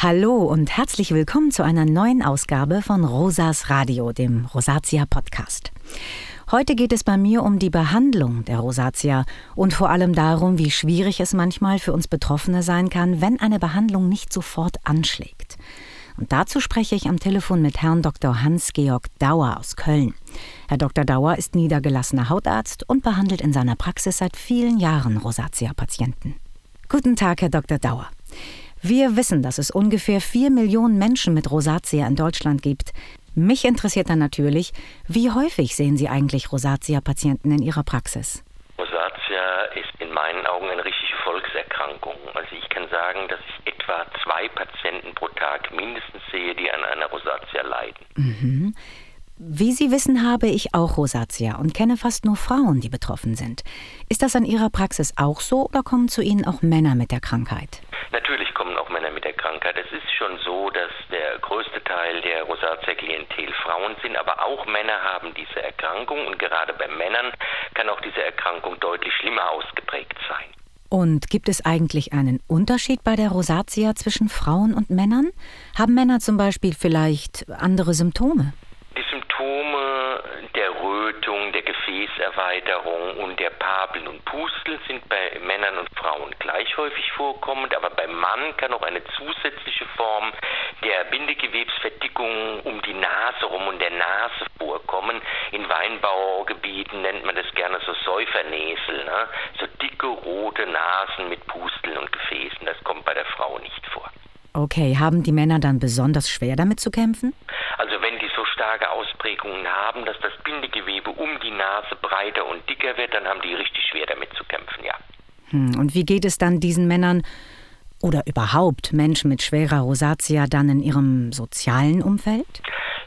Hallo und herzlich willkommen zu einer neuen Ausgabe von Rosas Radio, dem Rosatia Podcast. Heute geht es bei mir um die Behandlung der Rosatia und vor allem darum, wie schwierig es manchmal für uns Betroffene sein kann, wenn eine Behandlung nicht sofort anschlägt. Und dazu spreche ich am Telefon mit Herrn Dr. Hans-Georg Dauer aus Köln. Herr Dr. Dauer ist niedergelassener Hautarzt und behandelt in seiner Praxis seit vielen Jahren Rosatia-Patienten. Guten Tag, Herr Dr. Dauer. Wir wissen, dass es ungefähr vier Millionen Menschen mit Rosatia in Deutschland gibt. Mich interessiert dann natürlich, wie häufig sehen Sie eigentlich Rosatia-Patienten in Ihrer Praxis? Rosatia ist in meinen Augen eine richtige Volkserkrankung. Also ich kann sagen, dass ich etwa zwei Patienten pro Tag mindestens sehe, die an einer Rosatia leiden. Mhm. Wie Sie wissen, habe ich auch Rosatia und kenne fast nur Frauen, die betroffen sind. Ist das an Ihrer Praxis auch so oder kommen zu Ihnen auch Männer mit der Krankheit? Natürlich kommen auch Männer mit der Krankheit. Es ist schon so, dass der größte Teil der Rosatia-Klientel Frauen sind, aber auch Männer haben diese Erkrankung und gerade bei Männern kann auch diese Erkrankung deutlich schlimmer ausgeprägt sein. Und gibt es eigentlich einen Unterschied bei der Rosatia zwischen Frauen und Männern? Haben Männer zum Beispiel vielleicht andere Symptome? Gefäßerweiterung und der Papeln und Pustel sind bei Männern und Frauen gleich häufig vorkommend, aber beim Mann kann auch eine zusätzliche Form der Bindegewebsverdickung um die Nase rum und der Nase vorkommen. In Weinbaugebieten nennt man das gerne so Säufernäsel, ne? so dicke rote Nasen mit Pusteln und Gefäßen. Das kommt bei der Frau nicht vor. Okay, haben die Männer dann besonders schwer damit zu kämpfen? Also wenn die so starke Ausprägungen haben, dass das Bindegewebe um die Nase breiter und dicker wird, dann haben die richtig schwer damit zu kämpfen, ja. Hm, und wie geht es dann diesen Männern oder überhaupt Menschen mit schwerer Rosatia dann in ihrem sozialen Umfeld?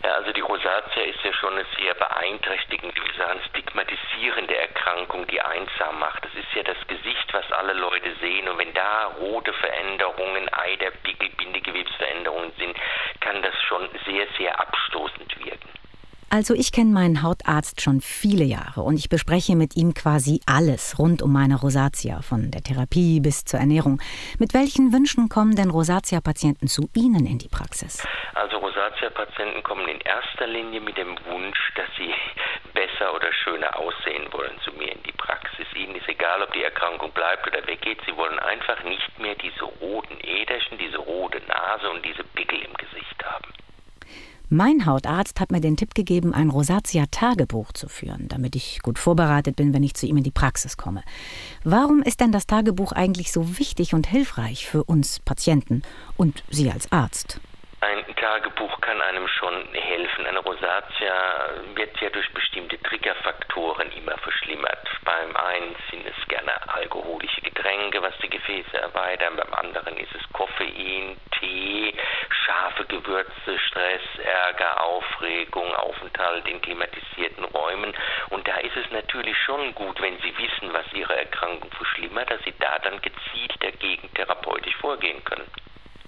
Ja, also die Rosatia ist ja schon eine sehr beeinträchtigende, wie sagen, stigmatisierende Erkrankung, die einsam macht. Das ist ja das Gesicht, was alle Leute sehen. Und wenn da rote Veränderungen, Eiderpickel, Bindegewebsveränderungen sind, kann das schon sehr, sehr abstoßend wirken. Also ich kenne meinen Hautarzt schon viele Jahre und ich bespreche mit ihm quasi alles rund um meine Rosatia, von der Therapie bis zur Ernährung. Mit welchen Wünschen kommen denn Rosatia-Patienten zu Ihnen in die Praxis? Also Rosatia-Patienten kommen in erster Linie mit dem Wunsch, dass sie besser oder schöner aussehen wollen zu mir in die Praxis. Ihnen ist egal, ob die Erkrankung bleibt oder weggeht. Sie wollen einfach nicht mehr diese roten Äderchen, diese rote Nase und diese Pickel im Gesicht haben. Mein Hautarzt hat mir den Tipp gegeben, ein Rosatia-Tagebuch zu führen, damit ich gut vorbereitet bin, wenn ich zu ihm in die Praxis komme. Warum ist denn das Tagebuch eigentlich so wichtig und hilfreich für uns Patienten und Sie als Arzt? Ein Tagebuch kann einem schon helfen. Eine Rosatia wird ja durch bestimmte Triggerfaktoren immer verschlimmert. Beim einen sind es gerne alkoholische Getränke, was die Gefäße erweitern, beim anderen ist es Koffein, Tee, Gewürze, Stress, Ärger, Aufregung, Aufenthalt in klimatisierten Räumen. Und da ist es natürlich schon gut, wenn Sie wissen, was Ihre Erkrankung verschlimmert, dass Sie da dann gezielt dagegen therapeutisch vorgehen können.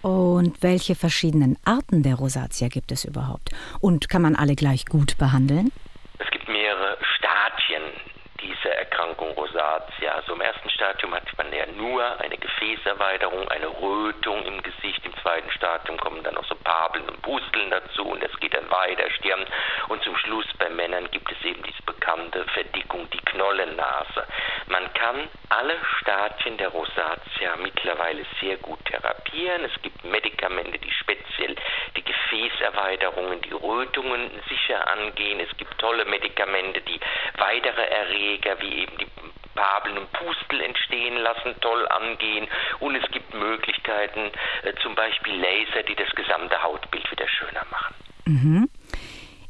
Und welche verschiedenen Arten der Rosatia gibt es überhaupt? Und kann man alle gleich gut behandeln? Es gibt mehrere Stadien dieser Erkrankung Rosatia. Also im ersten Stadium hat man ja nur eine Gefäßerweiterung, eine Rötung im Gesicht. Im zweiten Stadium kommen dann noch so Papeln und Pusteln dazu und es geht dann weiter, Stirn. Und zum Schluss bei Männern gibt es eben diese bekannte Verdickung, die Knollennase. Man kann alle Stadien der Rosatia mittlerweile sehr gut therapieren. Es gibt Medikamente, die speziell die Gefäßerweiterungen, die Rötungen sicher angehen. Es gibt tolle Medikamente, die weitere Erreger wie eben die Babeln und Pustel entstehen lassen, toll angehen. Und es gibt Möglichkeiten, äh, zum Beispiel Laser, die das gesamte Hautbild wieder schöner machen. Mhm.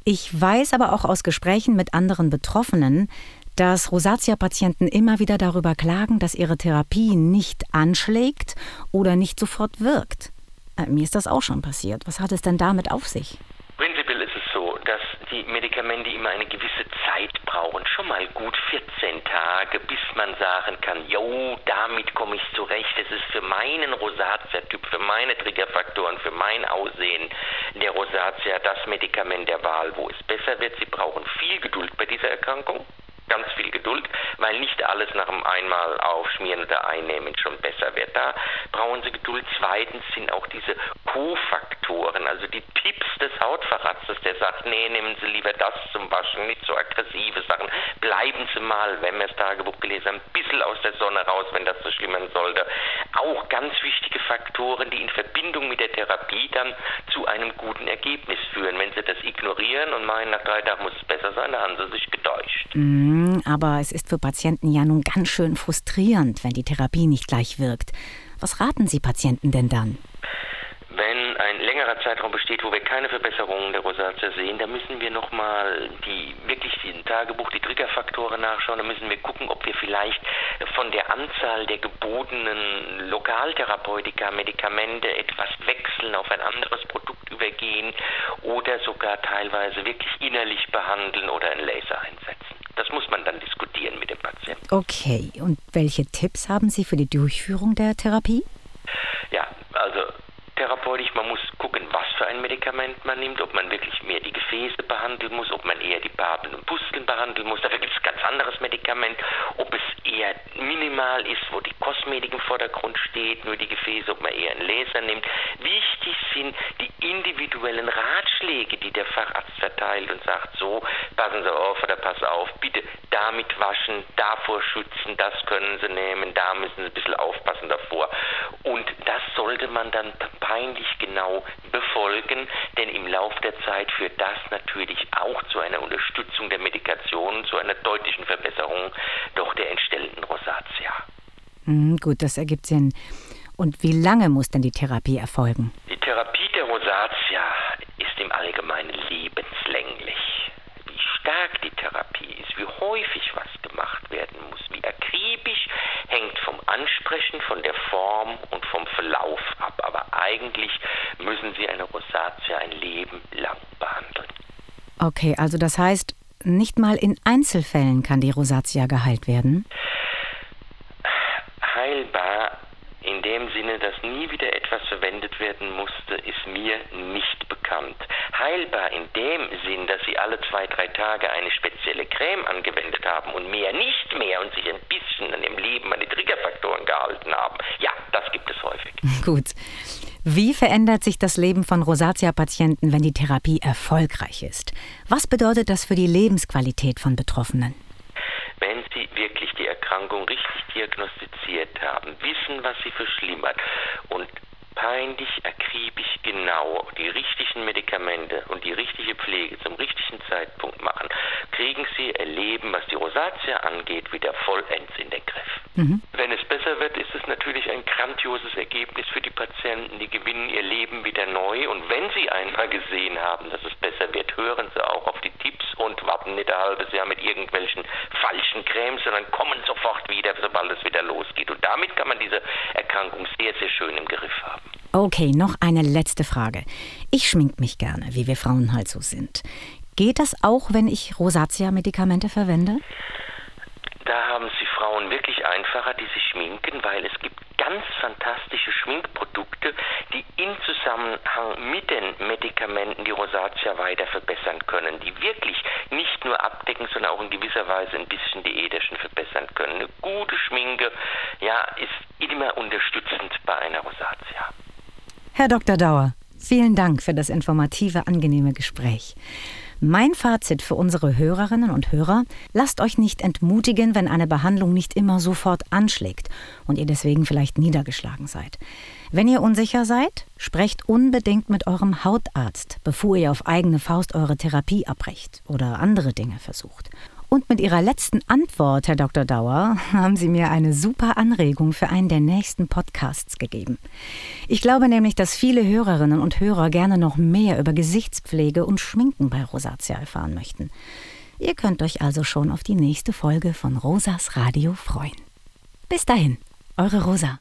Ich weiß aber auch aus Gesprächen mit anderen Betroffenen, dass Rosatia-Patienten immer wieder darüber klagen, dass ihre Therapie nicht anschlägt oder nicht sofort wirkt. Äh, mir ist das auch schon passiert. Was hat es denn damit auf sich? Prinzipiell ist es so, dass die Medikamente immer eine gewisse Zeit brauchen. Schon mal gut 14 Tage, bis man sagen kann, jo, damit komme ich zurecht. Es ist für meinen Rosatia-Typ, für meine Triggerfaktoren, für mein Aussehen der Rosatia das Medikament der Wahl, wo es besser wird. Sie brauchen viel Geduld bei dieser Erkrankung. Ganz viel Geduld, weil nicht alles nach dem einmal aufschmieren oder einnehmen schon besser wird. Da brauchen Sie Geduld. Zweitens sind auch diese Kofaktoren, also die Tipps des Hautfacharztes, der sagt, nee, nehmen Sie lieber das zum Waschen, nicht so aggressive Sachen. Bleiben Sie mal, wenn wir das Tagebuch gelesen haben, ein bisschen aus der Sonne raus, wenn das so schlimmern sollte. Auch ganz wichtige Faktoren, die in Verbindung mit der Therapie dann zu einem guten Ergebnis führen. Wenn Sie das ignorieren und meinen, nach drei Tagen muss es dann haben Sie sich getäuscht. Mm, aber es ist für Patienten ja nun ganz schön frustrierend, wenn die Therapie nicht gleich wirkt. Was raten Sie Patienten denn dann? Längerer Zeitraum besteht, wo wir keine Verbesserungen der Rosatia sehen, dann müssen wir nochmal die wirklich die Tagebuch, die Triggerfaktoren nachschauen. Da müssen wir gucken, ob wir vielleicht von der Anzahl der gebotenen Lokaltherapeutika, Medikamente etwas wechseln, auf ein anderes Produkt übergehen oder sogar teilweise wirklich innerlich behandeln oder einen Laser einsetzen. Das muss man dann diskutieren mit dem Patienten. Okay, und welche Tipps haben Sie für die Durchführung der Therapie? Ja, also therapeutisch, man muss gucken, was für ein Medikament man nimmt, ob man wirklich mehr die Gefäße behandeln muss, ob man eher die Papeln und Pusteln behandeln muss. Dafür gibt es ganz anderes Medikament, ob es eher minimal ist, wo die Kosmetik im Vordergrund steht, nur die Gefäße, ob man eher einen Laser nimmt. Wichtig sind die individuellen Ratschläge, die der Facharzt verteilt und sagt, so, passen Sie auf oder pass auf, bitte damit waschen, davor schützen, das können Sie nehmen, da müssen Sie ein bisschen aufpassen davor. Und das sollte man dann peinlich genau befolgen, denn im Laufe der Zeit führt das natürlich auch zu einer Unterstützung der Medikation, zu einer deutlichen Verbesserung doch der entstellenden Rosatia. Hm, gut, das ergibt Sinn. Und wie lange muss denn die Therapie erfolgen? Die Therapie der Rosatia ist im Allgemeinen lebenslänglich. Wie stark die Therapie ist, wie häufig was gemacht werden muss, wie akribisch, hängt vom Ansprechen, von der Form und vom Verlauf ab. Aber eigentlich müssen Sie eine Rosatia ein Leben lang behandeln. Okay, also das heißt, nicht mal in Einzelfällen kann die Rosatia geheilt werden? Heilbar in dem Sinne, dass nie wieder etwas verwendet werden musste, ist mir nicht bekannt. Heilbar in dem Sinn, dass Sie alle zwei, drei Tage eine spezielle Creme angewendet haben und mehr nicht mehr und sich ein bisschen an Ihrem Leben an die Triggerfaktoren gehalten haben. Ja, das gibt es häufig. Gut. Wie verändert sich das Leben von Rosatia-Patienten, wenn die Therapie erfolgreich ist? Was bedeutet das für die Lebensqualität von Betroffenen? Wenn Sie wirklich die Erkrankung richtig diagnostiziert haben, wissen, was sie verschlimmert und peinlich, akribisch genau die richtigen Medikamente und die richtige Pflege zum richtigen Zeitpunkt machen, kriegen sie erleben, was die Rosatia angeht, wieder vollends in den Griff. Mhm. Wenn es besser wird, ist es natürlich ein grandioses Ergebnis für die Gewinnen ihr Leben wieder neu. Und wenn sie einmal gesehen haben, dass es besser wird, hören sie auch auf die Tipps und warten nicht ein halbes Jahr mit irgendwelchen falschen Cremes, sondern kommen sofort wieder, sobald es wieder losgeht. Und damit kann man diese Erkrankung sehr, sehr schön im Griff haben. Okay, noch eine letzte Frage. Ich schmink mich gerne, wie wir Frauen halt so sind. Geht das auch, wenn ich Rosatia-Medikamente verwende? Da haben Sie Frauen wirklich einfacher, die sich schminken, weil es gibt ganz fantastische Schminkprodukte, die in Zusammenhang mit den Medikamenten die Rosatia weiter verbessern können, die wirklich nicht nur abdecken, sondern auch in gewisser Weise ein bisschen die Ederschen verbessern können. Eine gute Schminke, ja, ist immer unterstützend bei einer Rosatia. Herr Dr. Dauer, vielen Dank für das informative, angenehme Gespräch. Mein Fazit für unsere Hörerinnen und Hörer, lasst euch nicht entmutigen, wenn eine Behandlung nicht immer sofort anschlägt und ihr deswegen vielleicht niedergeschlagen seid. Wenn ihr unsicher seid, sprecht unbedingt mit eurem Hautarzt, bevor ihr auf eigene Faust eure Therapie abbrecht oder andere Dinge versucht. Und mit Ihrer letzten Antwort, Herr Dr. Dauer, haben Sie mir eine super Anregung für einen der nächsten Podcasts gegeben. Ich glaube nämlich, dass viele Hörerinnen und Hörer gerne noch mehr über Gesichtspflege und Schminken bei Rosatia erfahren möchten. Ihr könnt euch also schon auf die nächste Folge von Rosas Radio freuen. Bis dahin, eure Rosa.